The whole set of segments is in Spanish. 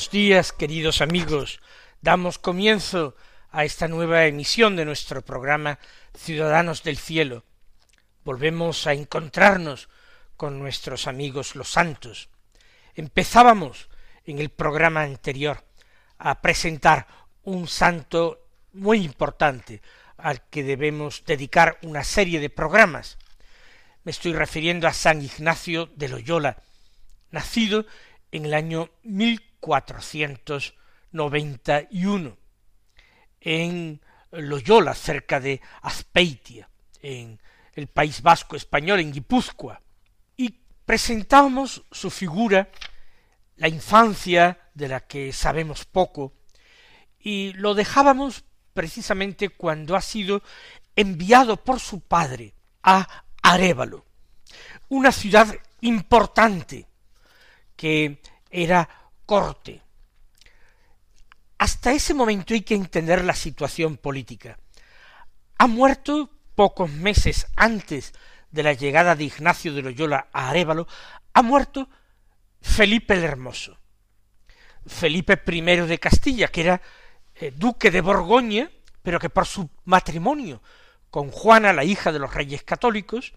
Buenos días, queridos amigos. Damos comienzo a esta nueva emisión de nuestro programa Ciudadanos del Cielo. Volvemos a encontrarnos con nuestros amigos los santos. Empezábamos en el programa anterior a presentar un santo muy importante al que debemos dedicar una serie de programas. Me estoy refiriendo a San Ignacio de Loyola, nacido en el año 1491 en Loyola, cerca de Azpeitia, en el País Vasco español, en Guipúzcoa, y presentamos su figura, la infancia de la que sabemos poco, y lo dejábamos precisamente cuando ha sido enviado por su padre a Arévalo, una ciudad importante que era corte. Hasta ese momento hay que entender la situación política. Ha muerto pocos meses antes de la llegada de Ignacio de Loyola a Arévalo, ha muerto Felipe el Hermoso. Felipe I de Castilla, que era eh, duque de Borgoña, pero que por su matrimonio con Juana, la hija de los reyes católicos,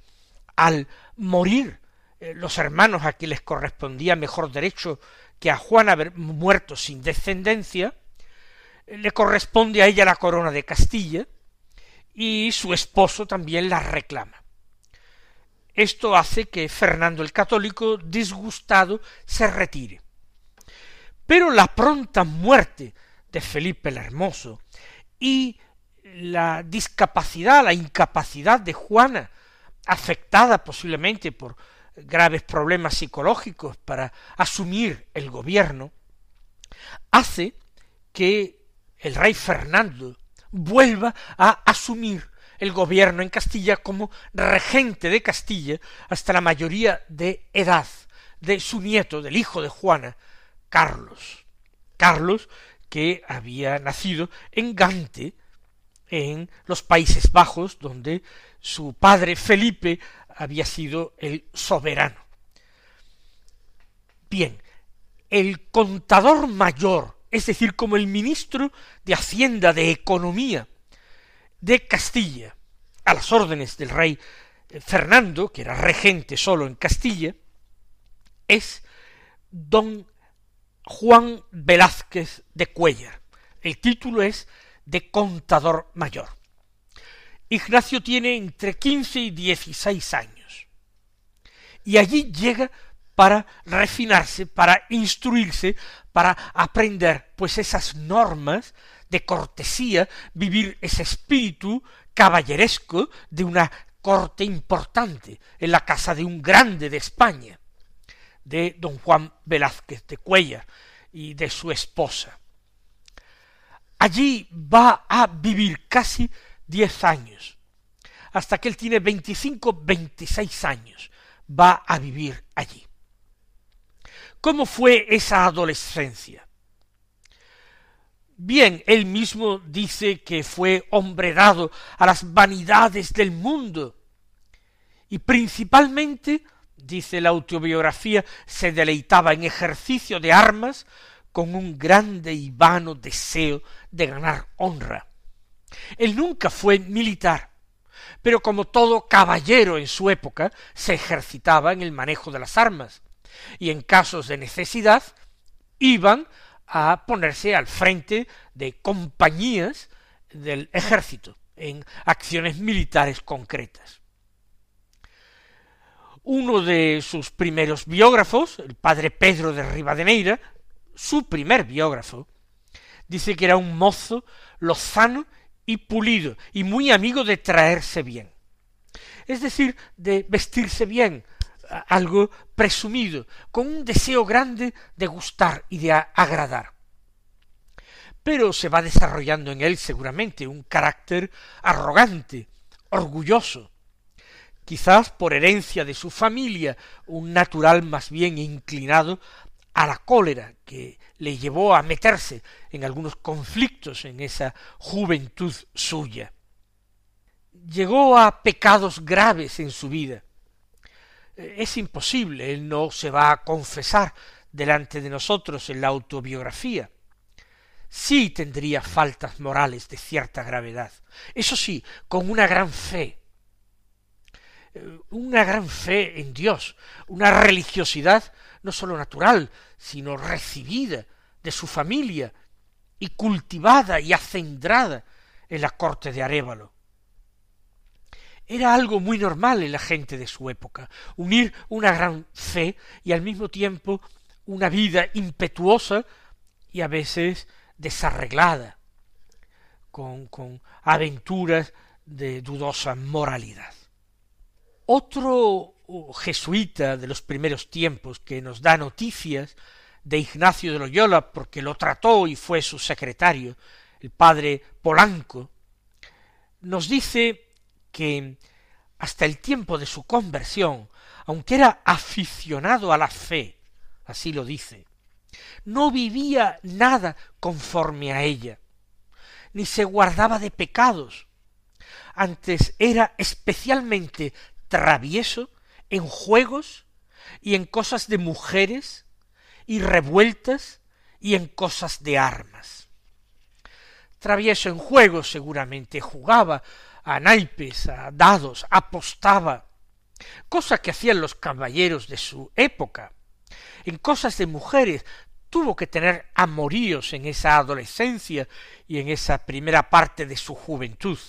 al morir eh, los hermanos a quienes les correspondía mejor derecho que a Juan haber muerto sin descendencia, le corresponde a ella la corona de Castilla, y su esposo también la reclama. Esto hace que Fernando el Católico, disgustado, se retire. Pero la pronta muerte de Felipe el Hermoso y la discapacidad, la incapacidad de Juana, afectada posiblemente por graves problemas psicológicos para asumir el gobierno, hace que el rey Fernando vuelva a asumir el gobierno en Castilla como regente de Castilla hasta la mayoría de edad de su nieto, del hijo de Juana, Carlos. Carlos, que había nacido en Gante, en los Países Bajos, donde su padre Felipe había sido el soberano. Bien, el contador mayor, es decir, como el ministro de Hacienda de Economía de Castilla, a las órdenes del rey eh, Fernando, que era regente solo en Castilla, es don Juan Velázquez de Cuellar. El título es de contador mayor. Ignacio tiene entre quince y dieciséis años. Y allí llega para refinarse, para instruirse, para aprender pues esas normas de cortesía, vivir ese espíritu caballeresco de una corte importante en la casa de un grande de España, de don Juan Velázquez de Cuellar y de su esposa. Allí va a vivir casi diez años, hasta que él tiene veinticinco, veintiséis años, va a vivir allí. ¿Cómo fue esa adolescencia? Bien, él mismo dice que fue hombre dado a las vanidades del mundo, y principalmente, dice la autobiografía, se deleitaba en ejercicio de armas con un grande y vano deseo de ganar honra. Él nunca fue militar, pero como todo caballero en su época, se ejercitaba en el manejo de las armas, y en casos de necesidad iban a ponerse al frente de compañías del ejército en acciones militares concretas. Uno de sus primeros biógrafos, el padre Pedro de Rivadeneira, su primer biógrafo, dice que era un mozo lozano y pulido y muy amigo de traerse bien. Es decir, de vestirse bien, algo presumido, con un deseo grande de gustar y de agradar. Pero se va desarrollando en él seguramente un carácter arrogante, orgulloso, quizás por herencia de su familia, un natural más bien inclinado a la cólera que le llevó a meterse en algunos conflictos en esa juventud suya. Llegó a pecados graves en su vida. Es imposible, él no se va a confesar delante de nosotros en la autobiografía. Sí tendría faltas morales de cierta gravedad. Eso sí, con una gran fe, una gran fe en Dios, una religiosidad no sólo natural, sino recibida de su familia y cultivada y acendrada en la corte de Arévalo. Era algo muy normal en la gente de su época, unir una gran fe y al mismo tiempo una vida impetuosa y a veces desarreglada, con, con aventuras de dudosa moralidad. Otro jesuita de los primeros tiempos que nos da noticias de Ignacio de Loyola porque lo trató y fue su secretario, el padre Polanco, nos dice que hasta el tiempo de su conversión, aunque era aficionado a la fe, así lo dice, no vivía nada conforme a ella, ni se guardaba de pecados, antes era especialmente travieso en juegos y en cosas de mujeres y revueltas y en cosas de armas. Travieso en juegos seguramente jugaba a naipes, a dados, apostaba, cosa que hacían los caballeros de su época. En cosas de mujeres tuvo que tener amoríos en esa adolescencia y en esa primera parte de su juventud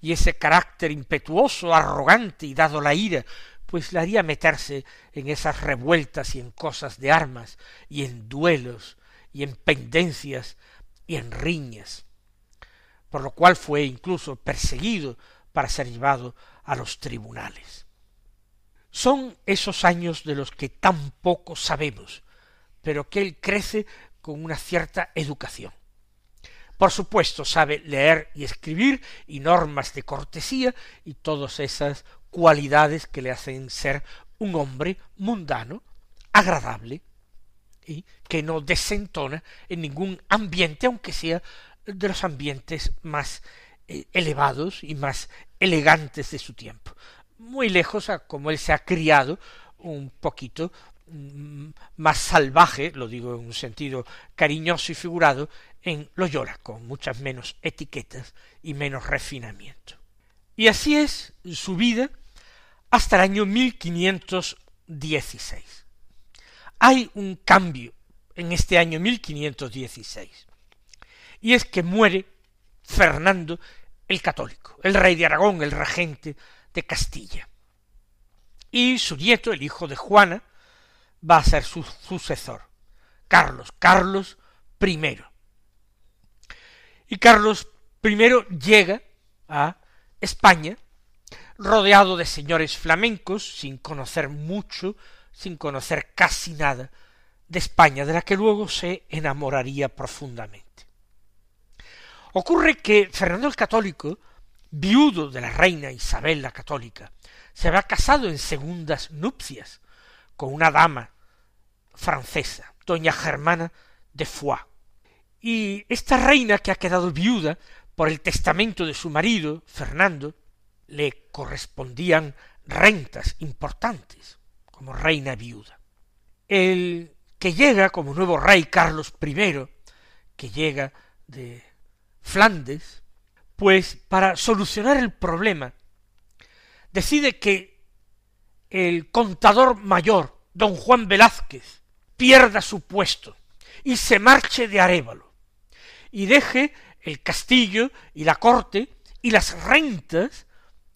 y ese carácter impetuoso, arrogante y dado la ira, pues le haría meterse en esas revueltas y en cosas de armas, y en duelos, y en pendencias, y en riñas, por lo cual fue incluso perseguido para ser llevado a los tribunales. Son esos años de los que tan poco sabemos, pero que él crece con una cierta educación. Por supuesto, sabe leer y escribir y normas de cortesía y todas esas cualidades que le hacen ser un hombre mundano, agradable, y que no desentona en ningún ambiente, aunque sea de los ambientes más eh, elevados y más elegantes de su tiempo. Muy lejos a como él se ha criado un poquito mm, más salvaje, lo digo en un sentido cariñoso y figurado, en Loyola, con muchas menos etiquetas y menos refinamiento. Y así es su vida hasta el año 1516. Hay un cambio en este año 1516, y es que muere Fernando el Católico, el rey de Aragón, el regente de Castilla. Y su nieto, el hijo de Juana, va a ser su sucesor, Carlos, Carlos I, y Carlos I llega a España rodeado de señores flamencos, sin conocer mucho, sin conocer casi nada de España, de la que luego se enamoraría profundamente. Ocurre que Fernando el Católico, viudo de la reina Isabel la Católica, se había casado en segundas nupcias con una dama francesa, doña Germana de Foix, y esta reina que ha quedado viuda por el testamento de su marido, Fernando, le correspondían rentas importantes como reina viuda. El que llega como nuevo rey Carlos I, que llega de Flandes, pues para solucionar el problema, decide que el contador mayor, don Juan Velázquez, pierda su puesto y se marche de Arévalo y deje el castillo y la corte y las rentas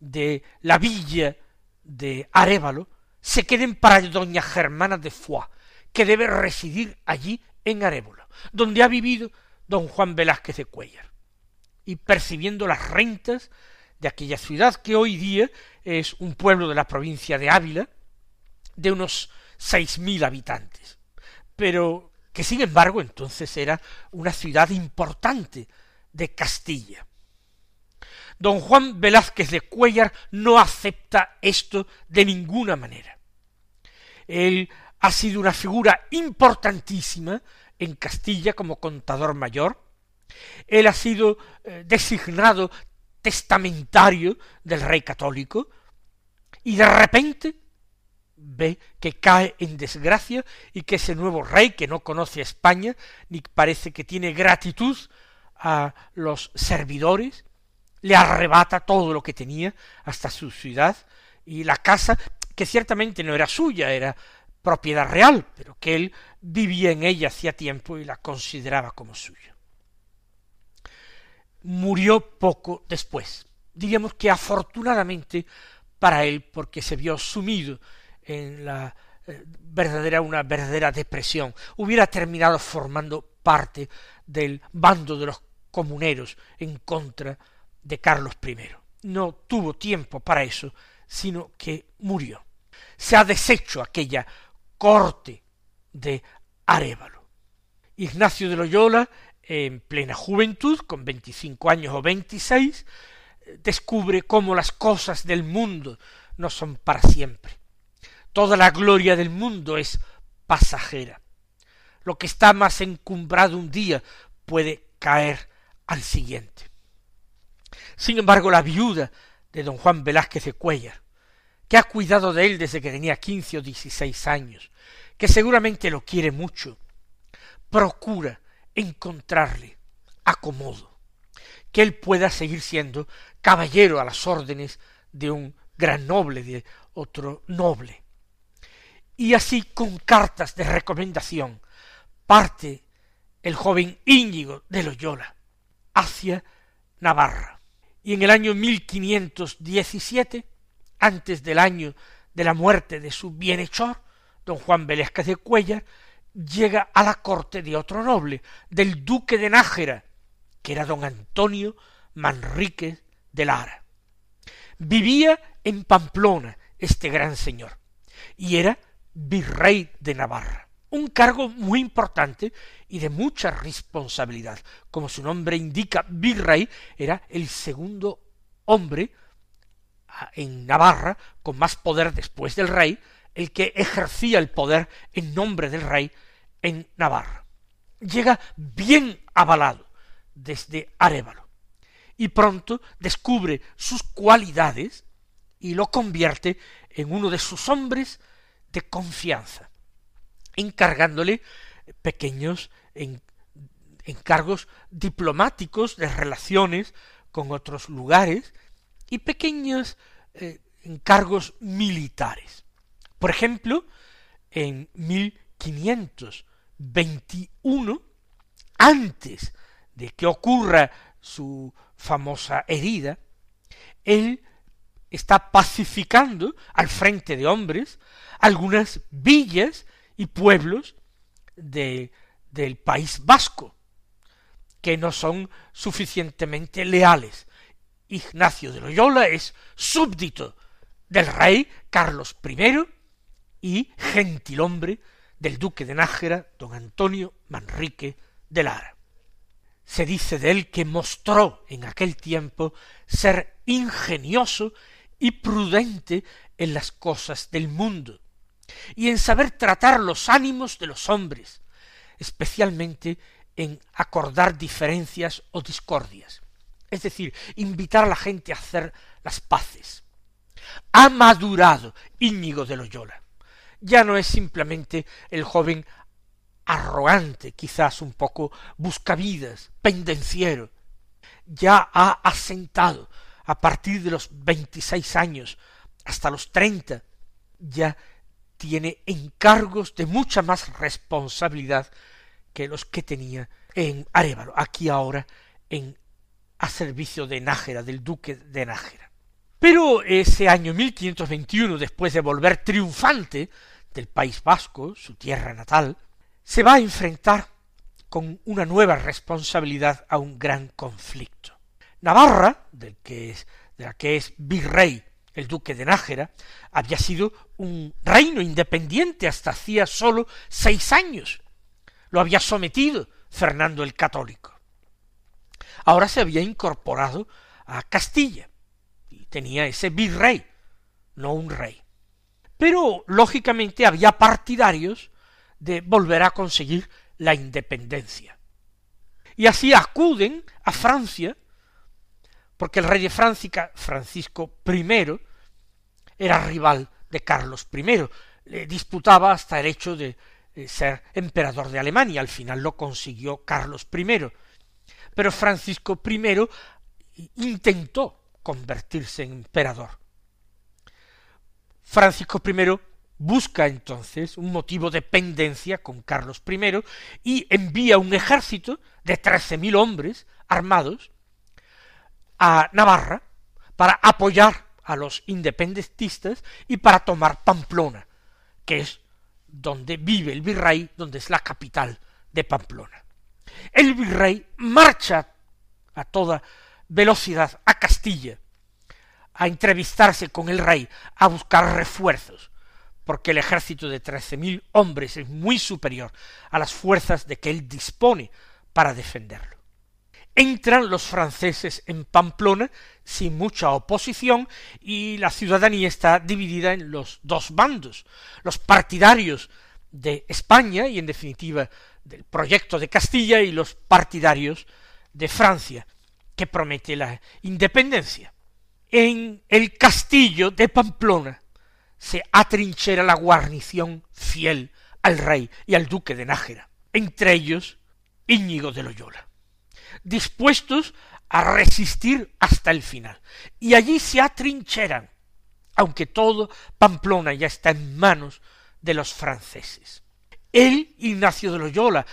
de la villa de Arévalo se queden para doña Germana de Foix, que debe residir allí en Arévalo, donde ha vivido don Juan Velázquez de Cuellar. y percibiendo las rentas de aquella ciudad que hoy día es un pueblo de la provincia de Ávila, de unos seis mil habitantes, pero que sin embargo entonces era una ciudad importante de Castilla. Don Juan Velázquez de Cuellar no acepta esto de ninguna manera. Él ha sido una figura importantísima en Castilla como contador mayor. Él ha sido eh, designado testamentario del rey católico y de repente ve que cae en desgracia y que ese nuevo rey que no conoce a España ni parece que tiene gratitud a los servidores le arrebata todo lo que tenía hasta su ciudad y la casa que ciertamente no era suya, era propiedad real, pero que él vivía en ella hacía tiempo y la consideraba como suya. Murió poco después, diríamos que afortunadamente para él, porque se vio sumido en la eh, verdadera, una verdadera depresión, hubiera terminado formando parte del bando de los comuneros en contra de Carlos I. No tuvo tiempo para eso, sino que murió. Se ha deshecho aquella corte de Arévalo. Ignacio de Loyola, en plena juventud, con veinticinco años o veintiséis, descubre cómo las cosas del mundo no son para siempre. Toda la gloria del mundo es pasajera. Lo que está más encumbrado un día puede caer al siguiente. Sin embargo, la viuda de don Juan Velázquez de Cuellar, que ha cuidado de él desde que tenía quince o dieciséis años, que seguramente lo quiere mucho, procura encontrarle acomodo, que él pueda seguir siendo caballero a las órdenes de un gran noble, de otro noble. Y así con cartas de recomendación parte el joven Íñigo de Loyola hacia Navarra. Y en el año 1517 antes del año de la muerte de su bienhechor, don Juan Velázquez de Cuellar, llega a la corte de otro noble, del duque de Nájera, que era don Antonio Manrique de Lara. Vivía en Pamplona este gran señor, y era virrey de Navarra, un cargo muy importante y de mucha responsabilidad. Como su nombre indica, virrey era el segundo hombre en Navarra, con más poder después del rey, el que ejercía el poder en nombre del rey en Navarra. Llega bien avalado desde Arévalo y pronto descubre sus cualidades y lo convierte en uno de sus hombres de confianza, encargándole pequeños encargos diplomáticos de relaciones con otros lugares y pequeños eh, encargos militares. Por ejemplo, en 1521, antes de que ocurra su famosa herida, él está pacificando al frente de hombres algunas villas y pueblos de, del país vasco, que no son suficientemente leales Ignacio de Loyola es súbdito del rey Carlos I y gentilhombre del duque de Nájera, don Antonio Manrique de Lara. Se dice de él que mostró en aquel tiempo ser ingenioso y prudente en las cosas del mundo, y en saber tratar los ánimos de los hombres, especialmente en acordar diferencias o discordias es decir, invitar a la gente a hacer las paces. Ha madurado Íñigo de Loyola. Ya no es simplemente el joven arrogante, quizás un poco buscavidas, pendenciero. Ya ha asentado a partir de los veintiséis años hasta los treinta, ya tiene encargos de mucha más responsabilidad que los que tenía en Arévalo, aquí ahora en a servicio de Nájera, del duque de Nájera. Pero ese año 1521, después de volver triunfante del País Vasco, su tierra natal, se va a enfrentar con una nueva responsabilidad a un gran conflicto. Navarra, del que es, de la que es virrey el duque de Nájera, había sido un reino independiente hasta hacía sólo seis años. Lo había sometido Fernando el Católico. Ahora se había incorporado a Castilla y tenía ese virrey, no un rey. Pero lógicamente había partidarios de volver a conseguir la independencia. Y así acuden a Francia, porque el rey de Francia, Francisco I, era rival de Carlos I, le disputaba hasta el hecho de ser emperador de Alemania, al final lo consiguió Carlos I, pero Francisco I intentó convertirse en emperador. Francisco I busca entonces un motivo de pendencia con Carlos I y envía un ejército de trece mil hombres armados a Navarra para apoyar a los independentistas y para tomar Pamplona, que es donde vive el virrey, donde es la capital de Pamplona. El virrey marcha a toda velocidad a Castilla, a entrevistarse con el rey, a buscar refuerzos, porque el ejército de trece mil hombres es muy superior a las fuerzas de que él dispone para defenderlo entran los franceses en Pamplona sin mucha oposición y la ciudadanía está dividida en los dos bandos, los partidarios de España y en definitiva del proyecto de Castilla y los partidarios de Francia, que promete la independencia. En el castillo de Pamplona se atrinchera la guarnición fiel al rey y al duque de Nájera, entre ellos Íñigo de Loyola dispuestos a resistir hasta el final. Y allí se atrincheran, aunque todo Pamplona ya está en manos de los franceses. Él, Ignacio de Loyola,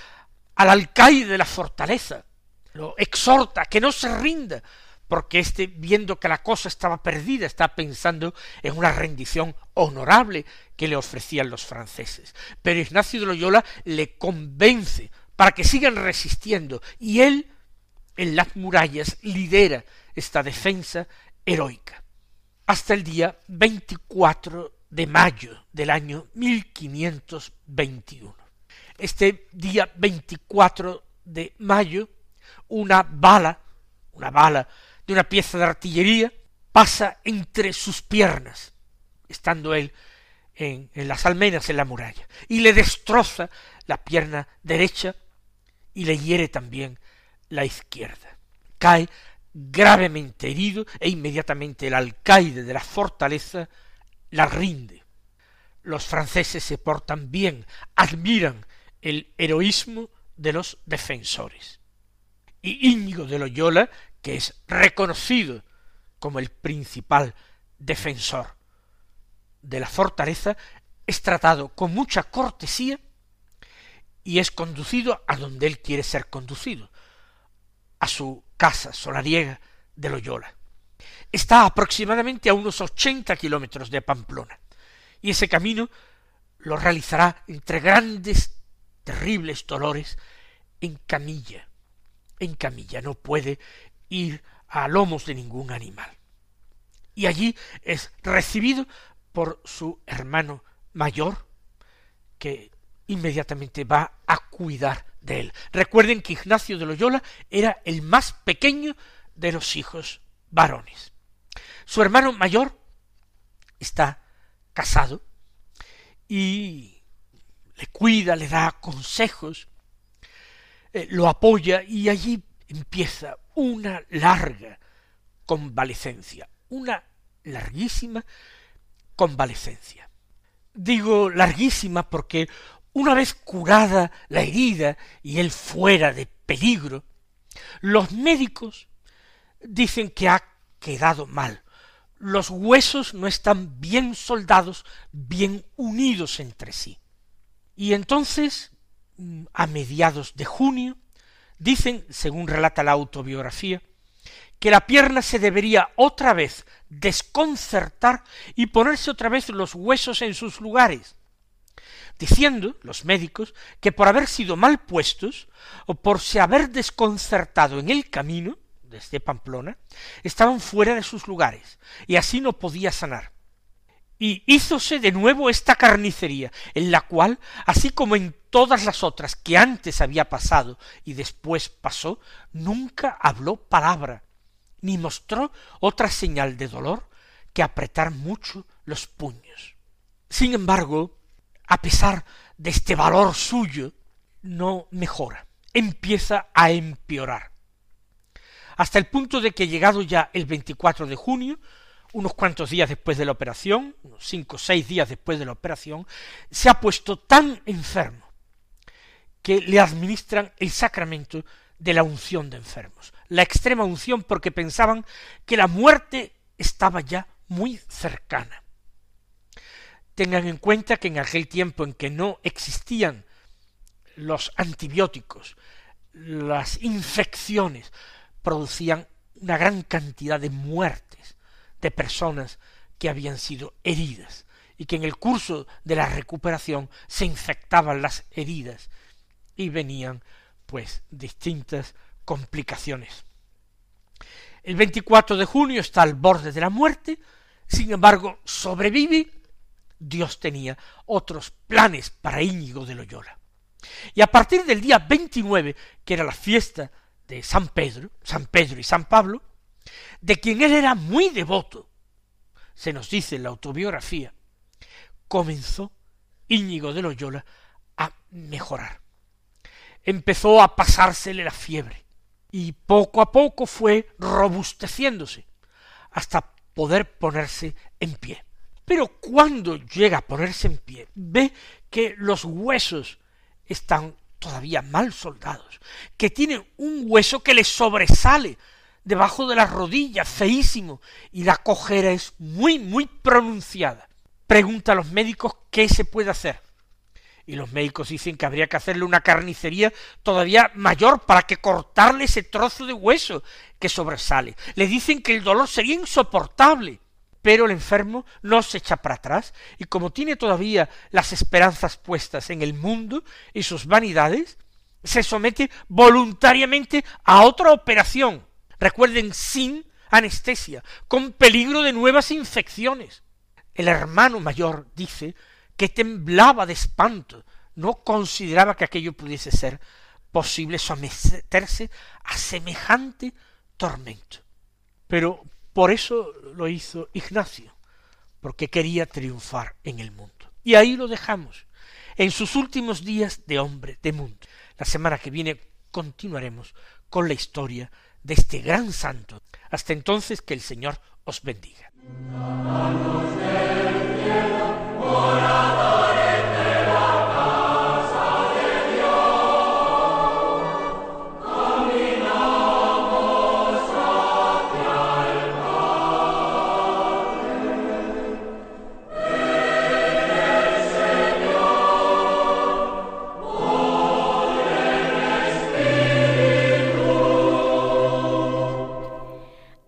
al alcaide de la fortaleza, lo exhorta que no se rinda, porque éste, viendo que la cosa estaba perdida, está pensando en una rendición honorable que le ofrecían los franceses. Pero Ignacio de Loyola le convence para que sigan resistiendo, y él en las murallas lidera esta defensa heroica. Hasta el día 24 de mayo del año 1521. Este día 24 de mayo, una bala, una bala de una pieza de artillería, pasa entre sus piernas, estando él en, en, las almenas en la muralla, y le destroza la pierna derecha y le hiere también la izquierda. Cae gravemente herido e inmediatamente el alcaide de la fortaleza la rinde. Los franceses se portan bien, admiran el heroísmo de los defensores. Y Íñigo de Loyola, que es reconocido como el principal defensor de la fortaleza, es tratado con mucha cortesía y es conducido a donde él quiere ser conducido, a su casa solariega de Loyola. Está aproximadamente a unos ochenta kilómetros de Pamplona, y ese camino lo realizará entre grandes, terribles dolores en camilla. En camilla no puede ir a lomos de ningún animal. Y allí es recibido por su hermano mayor, que inmediatamente va a cuidar de él. Recuerden que Ignacio de Loyola era el más pequeño de los hijos varones. Su hermano mayor está casado y le cuida, le da consejos, eh, lo apoya y allí empieza una larga convalecencia, una larguísima convalecencia. Digo larguísima porque una vez curada la herida y él fuera de peligro, los médicos dicen que ha quedado mal. Los huesos no están bien soldados, bien unidos entre sí. Y entonces, mm, a mediados de junio, dicen, según relata la autobiografía, que la pierna se debería otra vez desconcertar y ponerse otra vez los huesos en sus lugares, diciendo los médicos que por haber sido mal puestos o por se haber desconcertado en el camino desde Pamplona, estaban fuera de sus lugares, y así no podía sanar. Y hízose de nuevo esta carnicería, en la cual, así como en todas las otras que antes había pasado y después pasó, nunca habló palabra, ni mostró otra señal de dolor que apretar mucho los puños. Sin embargo, a pesar de este valor suyo, no mejora, empieza a empeorar. Hasta el punto de que llegado ya el 24 de junio, unos cuantos días después de la operación, unos cinco o seis días después de la operación, se ha puesto tan enfermo que le administran el sacramento de la unción de enfermos, la extrema unción porque pensaban que la muerte estaba ya muy cercana. Tengan en cuenta que en aquel tiempo en que no existían los antibióticos, las infecciones producían una gran cantidad de muertes de personas que habían sido heridas y que en el curso de la recuperación se infectaban las heridas y venían pues distintas complicaciones. El 24 de junio está al borde de la muerte, sin embargo sobrevive Dios tenía otros planes para Íñigo de Loyola. Y a partir del día 29, que era la fiesta de San Pedro, San Pedro y San Pablo, de quien él era muy devoto, se nos dice en la autobiografía, comenzó Íñigo de Loyola a mejorar. Empezó a pasársele la fiebre y poco a poco fue robusteciéndose hasta poder ponerse en pie. Pero cuando llega a ponerse en pie, ve que los huesos están todavía mal soldados, que tiene un hueso que le sobresale debajo de la rodilla, feísimo, y la cojera es muy, muy pronunciada. Pregunta a los médicos qué se puede hacer. Y los médicos dicen que habría que hacerle una carnicería todavía mayor para que cortarle ese trozo de hueso que sobresale. Le dicen que el dolor sería insoportable pero el enfermo no se echa para atrás y como tiene todavía las esperanzas puestas en el mundo y sus vanidades, se somete voluntariamente a otra operación. Recuerden, sin anestesia, con peligro de nuevas infecciones. El hermano mayor dice que temblaba de espanto, no consideraba que aquello pudiese ser posible someterse a semejante tormento. Pero por eso lo hizo Ignacio, porque quería triunfar en el mundo. Y ahí lo dejamos, en sus últimos días de hombre de mundo. La semana que viene continuaremos con la historia de este gran santo. Hasta entonces que el Señor os bendiga.